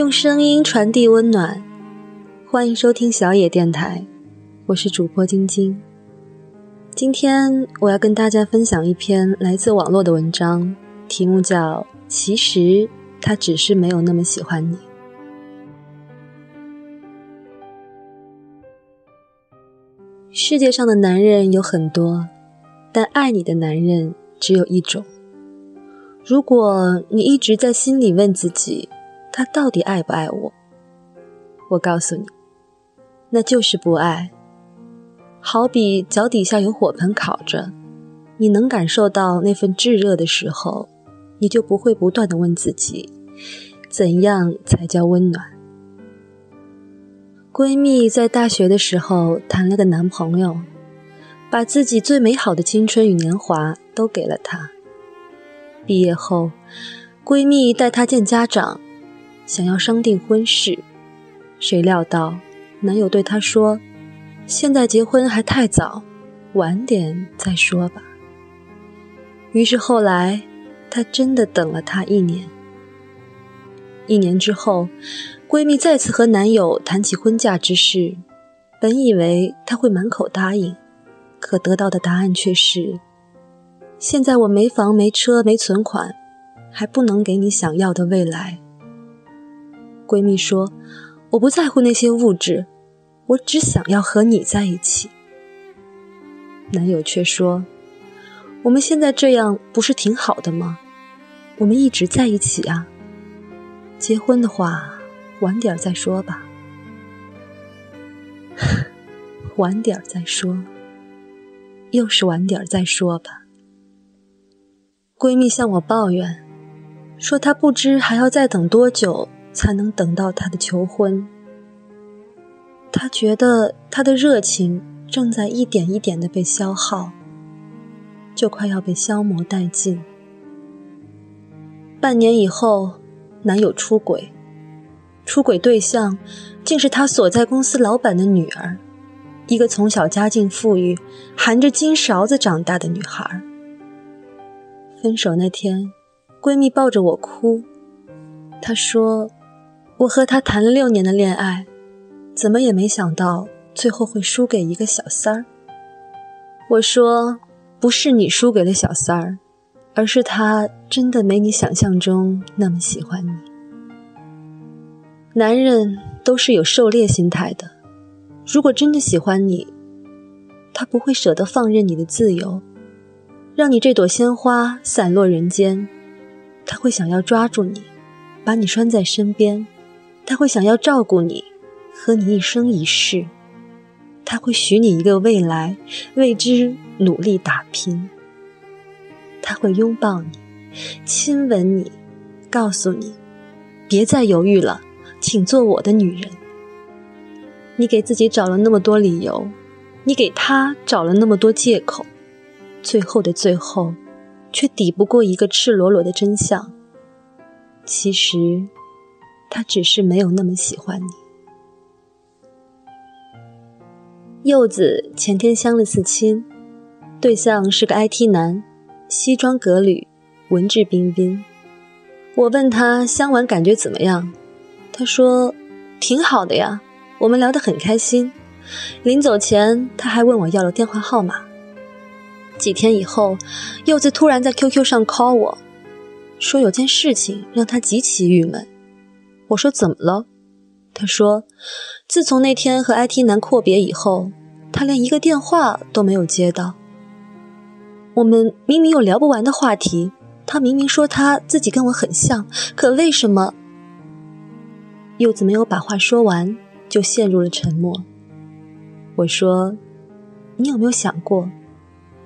用声音传递温暖，欢迎收听小野电台，我是主播晶晶。今天我要跟大家分享一篇来自网络的文章，题目叫《其实他只是没有那么喜欢你》。世界上的男人有很多，但爱你的男人只有一种。如果你一直在心里问自己，他到底爱不爱我？我告诉你，那就是不爱。好比脚底下有火盆烤着，你能感受到那份炙热的时候，你就不会不断的问自己，怎样才叫温暖？闺蜜在大学的时候谈了个男朋友，把自己最美好的青春与年华都给了他。毕业后，闺蜜带她见家长，想要商定婚事，谁料到男友对她说：“现在结婚还太早，晚点再说吧。”于是后来，她真的等了他一年。一年之后，闺蜜再次和男友谈起婚嫁之事，本以为他会满口答应，可得到的答案却是。现在我没房没车没存款，还不能给你想要的未来。闺蜜说：“我不在乎那些物质，我只想要和你在一起。”男友却说：“我们现在这样不是挺好的吗？我们一直在一起啊。结婚的话，晚点再说吧。晚点再说，又是晚点再说吧。”闺蜜向我抱怨，说她不知还要再等多久才能等到他的求婚。她觉得她的热情正在一点一点的被消耗，就快要被消磨殆尽。半年以后，男友出轨，出轨对象竟是他所在公司老板的女儿，一个从小家境富裕、含着金勺子长大的女孩。分手那天，闺蜜抱着我哭。她说：“我和他谈了六年的恋爱，怎么也没想到最后会输给一个小三儿。”我说：“不是你输给了小三儿，而是他真的没你想象中那么喜欢你。男人都是有狩猎心态的，如果真的喜欢你，他不会舍得放任你的自由。”让你这朵鲜花散落人间，他会想要抓住你，把你拴在身边；他会想要照顾你，和你一生一世；他会许你一个未来，为之努力打拼；他会拥抱你，亲吻你，告诉你，别再犹豫了，请做我的女人。你给自己找了那么多理由，你给他找了那么多借口。最后的最后，却抵不过一个赤裸裸的真相。其实，他只是没有那么喜欢你。柚子前天相了次亲，对象是个 IT 男，西装革履，文质彬彬。我问他相完感觉怎么样，他说挺好的呀，我们聊得很开心。临走前，他还问我要了电话号码。几天以后，柚子突然在 QQ 上 call 我，说有件事情让他极其郁闷。我说怎么了？他说，自从那天和 IT 男阔别以后，他连一个电话都没有接到。我们明明有聊不完的话题，他明明说他自己跟我很像，可为什么？柚子没有把话说完，就陷入了沉默。我说，你有没有想过？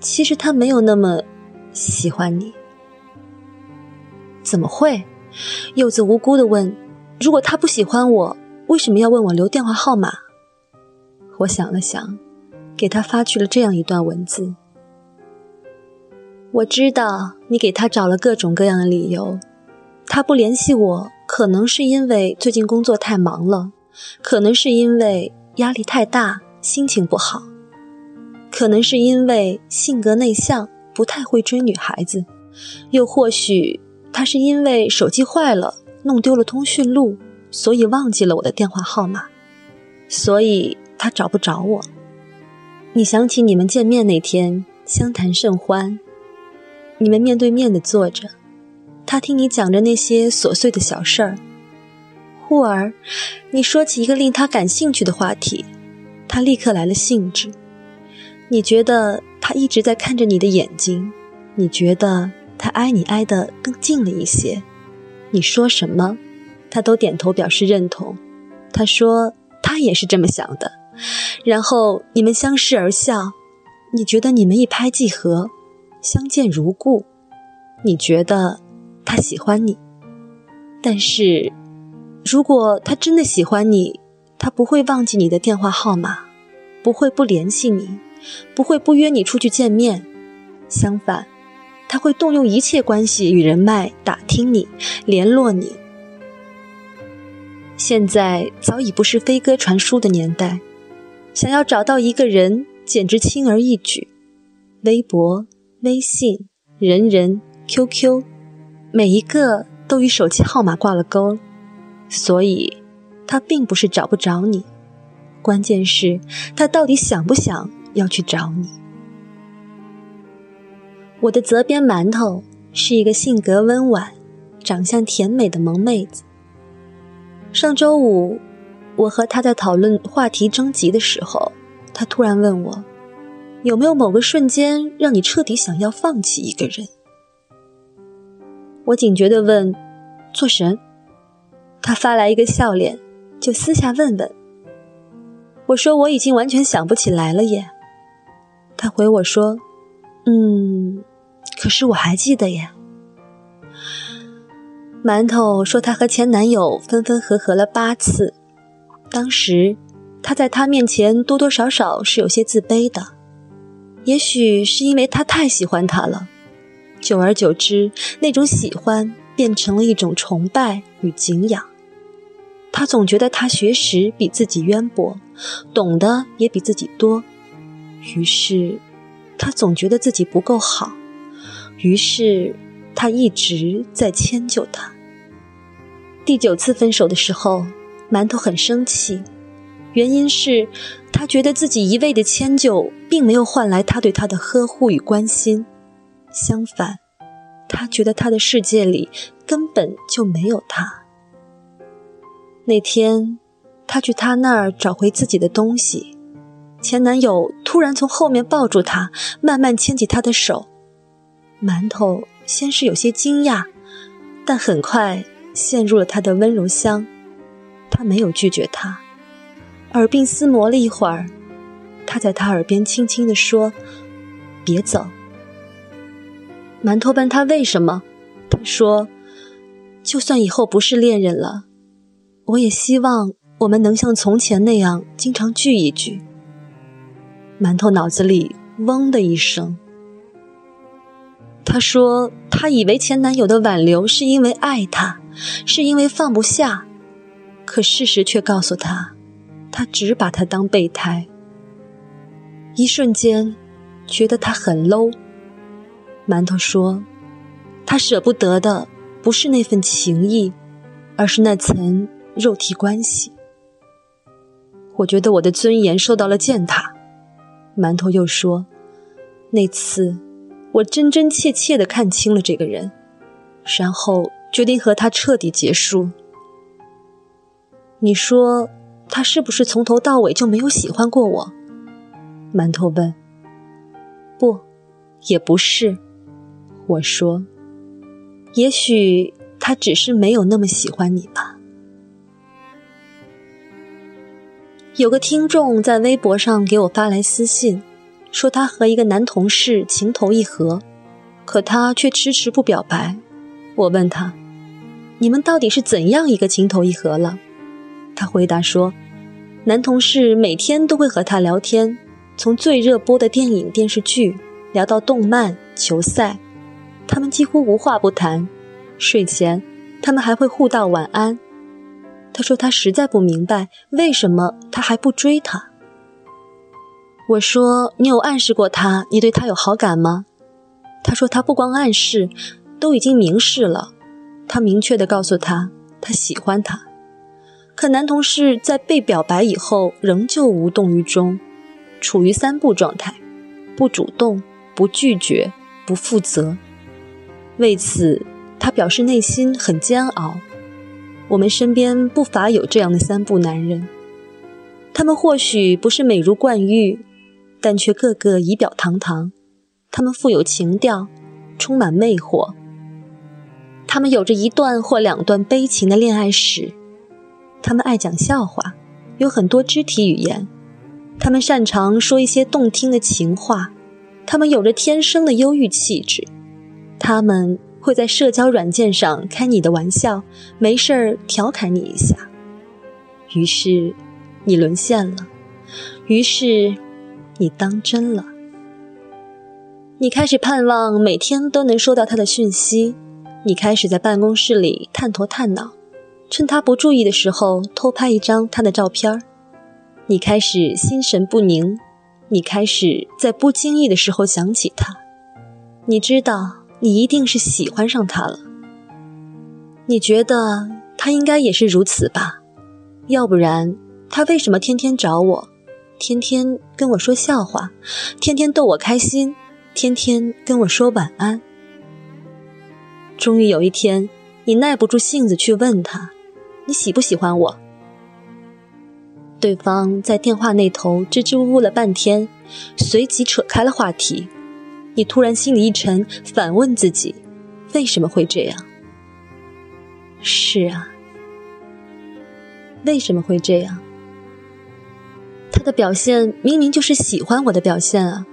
其实他没有那么喜欢你，怎么会？柚子无辜的问：“如果他不喜欢我，为什么要问我留电话号码？”我想了想，给他发去了这样一段文字：“我知道你给他找了各种各样的理由，他不联系我，可能是因为最近工作太忙了，可能是因为压力太大，心情不好。”可能是因为性格内向，不太会追女孩子，又或许他是因为手机坏了，弄丢了通讯录，所以忘记了我的电话号码，所以他找不着我。你想起你们见面那天，相谈甚欢，你们面对面的坐着，他听你讲着那些琐碎的小事儿。忽而，你说起一个令他感兴趣的话题，他立刻来了兴致。你觉得他一直在看着你的眼睛，你觉得他挨你挨得更近了一些。你说什么，他都点头表示认同。他说他也是这么想的。然后你们相视而笑，你觉得你们一拍即合，相见如故。你觉得他喜欢你，但是。如果他真的喜欢你，他不会忘记你的电话号码，不会不联系你，不会不约你出去见面。相反，他会动用一切关系与人脉打听你，联络你。现在早已不是飞鸽传书的年代，想要找到一个人简直轻而易举。微博、微信、人人、QQ，每一个都与手机号码挂了钩。所以，他并不是找不着你，关键是，他到底想不想要去找你。我的责编馒头是一个性格温婉、长相甜美的萌妹子。上周五，我和他在讨论话题征集的时候，他突然问我，有没有某个瞬间让你彻底想要放弃一个人？我警觉地问，做神？他发来一个笑脸，就私下问问。我说我已经完全想不起来了耶。他回我说：“嗯，可是我还记得耶。”馒头说她和前男友分分合合了八次，当时她在他面前多多少少是有些自卑的，也许是因为他太喜欢她了，久而久之，那种喜欢变成了一种崇拜与敬仰。他总觉得他学识比自己渊博，懂得也比自己多，于是他总觉得自己不够好，于是他一直在迁就他。第九次分手的时候，馒头很生气，原因是他觉得自己一味的迁就并没有换来他对他的呵护与关心，相反，他觉得他的世界里根本就没有他。那天，他去他那儿找回自己的东西，前男友突然从后面抱住她，慢慢牵起她的手。馒头先是有些惊讶，但很快陷入了他的温柔乡。他没有拒绝他，耳鬓厮磨了一会儿，他在他耳边轻轻地说：“别走。”馒头问他为什么，他说：“就算以后不是恋人了。”我也希望我们能像从前那样经常聚一聚。馒头脑子里嗡的一声，他说：“他以为前男友的挽留是因为爱他，是因为放不下，可事实却告诉他，他只把他当备胎。”一瞬间，觉得他很 low。馒头说：“他舍不得的不是那份情谊，而是那层……”肉体关系，我觉得我的尊严受到了践踏。馒头又说：“那次，我真真切切的看清了这个人，然后决定和他彻底结束。”你说他是不是从头到尾就没有喜欢过我？馒头问。不，也不是。我说：“也许他只是没有那么喜欢你吧。”有个听众在微博上给我发来私信，说他和一个男同事情投意合，可他却迟迟不表白。我问他：“你们到底是怎样一个情投意合了？”他回答说：“男同事每天都会和他聊天，从最热播的电影电视剧聊到动漫、球赛，他们几乎无话不谈。睡前，他们还会互道晚安。”他说：“他实在不明白为什么他还不追她。”我说：“你有暗示过他，你对他有好感吗？”他说：“他不光暗示，都已经明示了。他明确的告诉他，他喜欢他。”可男同事在被表白以后仍旧无动于衷，处于三不状态：不主动、不拒绝、不负责。为此，他表示内心很煎熬。我们身边不乏有这样的三不男人，他们或许不是美如冠玉，但却个个仪表堂堂。他们富有情调，充满魅惑。他们有着一段或两段悲情的恋爱史。他们爱讲笑话，有很多肢体语言。他们擅长说一些动听的情话。他们有着天生的忧郁气质。他们。会在社交软件上开你的玩笑，没事儿调侃你一下，于是你沦陷了，于是你当真了，你开始盼望每天都能收到他的讯息，你开始在办公室里探头探脑，趁他不注意的时候偷拍一张他的照片你开始心神不宁，你开始在不经意的时候想起他，你知道。你一定是喜欢上他了。你觉得他应该也是如此吧？要不然他为什么天天找我，天天跟我说笑话，天天逗我开心，天天跟我说晚安？终于有一天，你耐不住性子去问他：“你喜不喜欢我？”对方在电话那头支支吾吾了半天，随即扯开了话题。你突然心里一沉，反问自己：为什么会这样？是啊，为什么会这样？他的表现明明就是喜欢我的表现啊，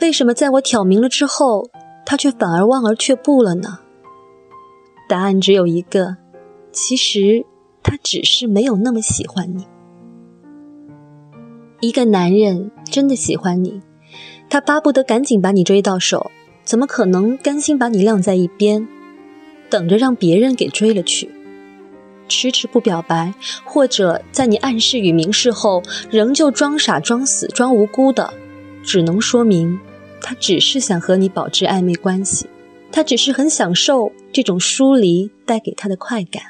为什么在我挑明了之后，他却反而望而却步了呢？答案只有一个：其实他只是没有那么喜欢你。一个男人真的喜欢你。他巴不得赶紧把你追到手，怎么可能甘心把你晾在一边，等着让别人给追了去？迟迟不表白，或者在你暗示与明示后，仍旧装傻、装死、装无辜的，只能说明他只是想和你保持暧昧关系，他只是很享受这种疏离带给他的快感，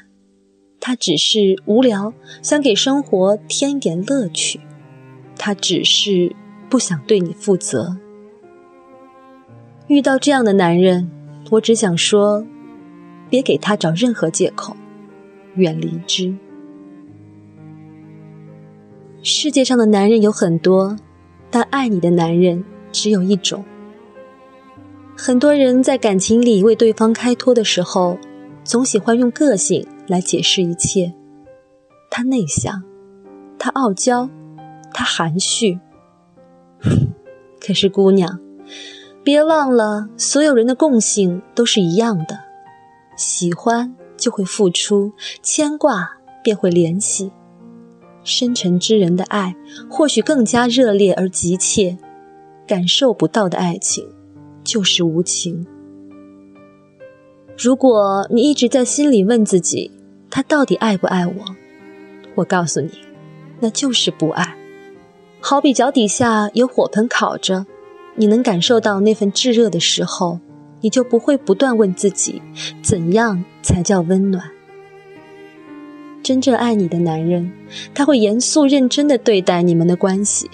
他只是无聊，想给生活添一点乐趣，他只是。不想对你负责。遇到这样的男人，我只想说，别给他找任何借口，远离之。世界上的男人有很多，但爱你的男人只有一种。很多人在感情里为对方开脱的时候，总喜欢用个性来解释一切。他内向，他傲娇，他含蓄。可是，姑娘，别忘了，所有人的共性都是一样的：喜欢就会付出，牵挂便会联系。深沉之人的爱或许更加热烈而急切，感受不到的爱情就是无情。如果你一直在心里问自己，他到底爱不爱我？我告诉你，那就是不爱。好比脚底下有火盆烤着，你能感受到那份炙热的时候，你就不会不断问自己，怎样才叫温暖？真正爱你的男人，他会严肃认真的对待你们的关系。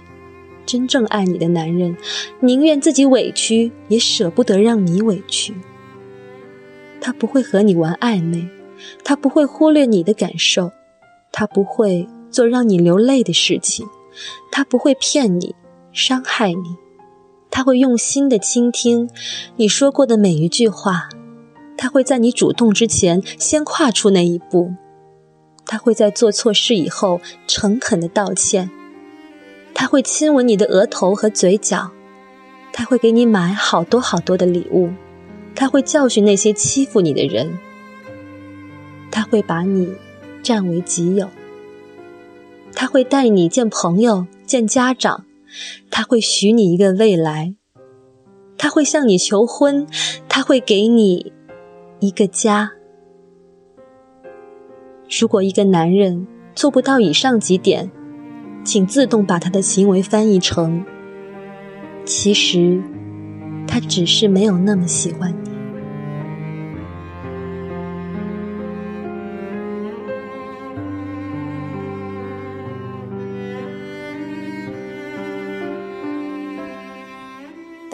真正爱你的男人，宁愿自己委屈，也舍不得让你委屈。他不会和你玩暧昧，他不会忽略你的感受，他不会做让你流泪的事情。他不会骗你，伤害你，他会用心的倾听你说过的每一句话，他会在你主动之前先跨出那一步，他会在做错事以后诚恳的道歉，他会亲吻你的额头和嘴角，他会给你买好多好多的礼物，他会教训那些欺负你的人，他会把你占为己有。他会带你见朋友、见家长，他会许你一个未来，他会向你求婚，他会给你一个家。如果一个男人做不到以上几点，请自动把他的行为翻译成：其实他只是没有那么喜欢你。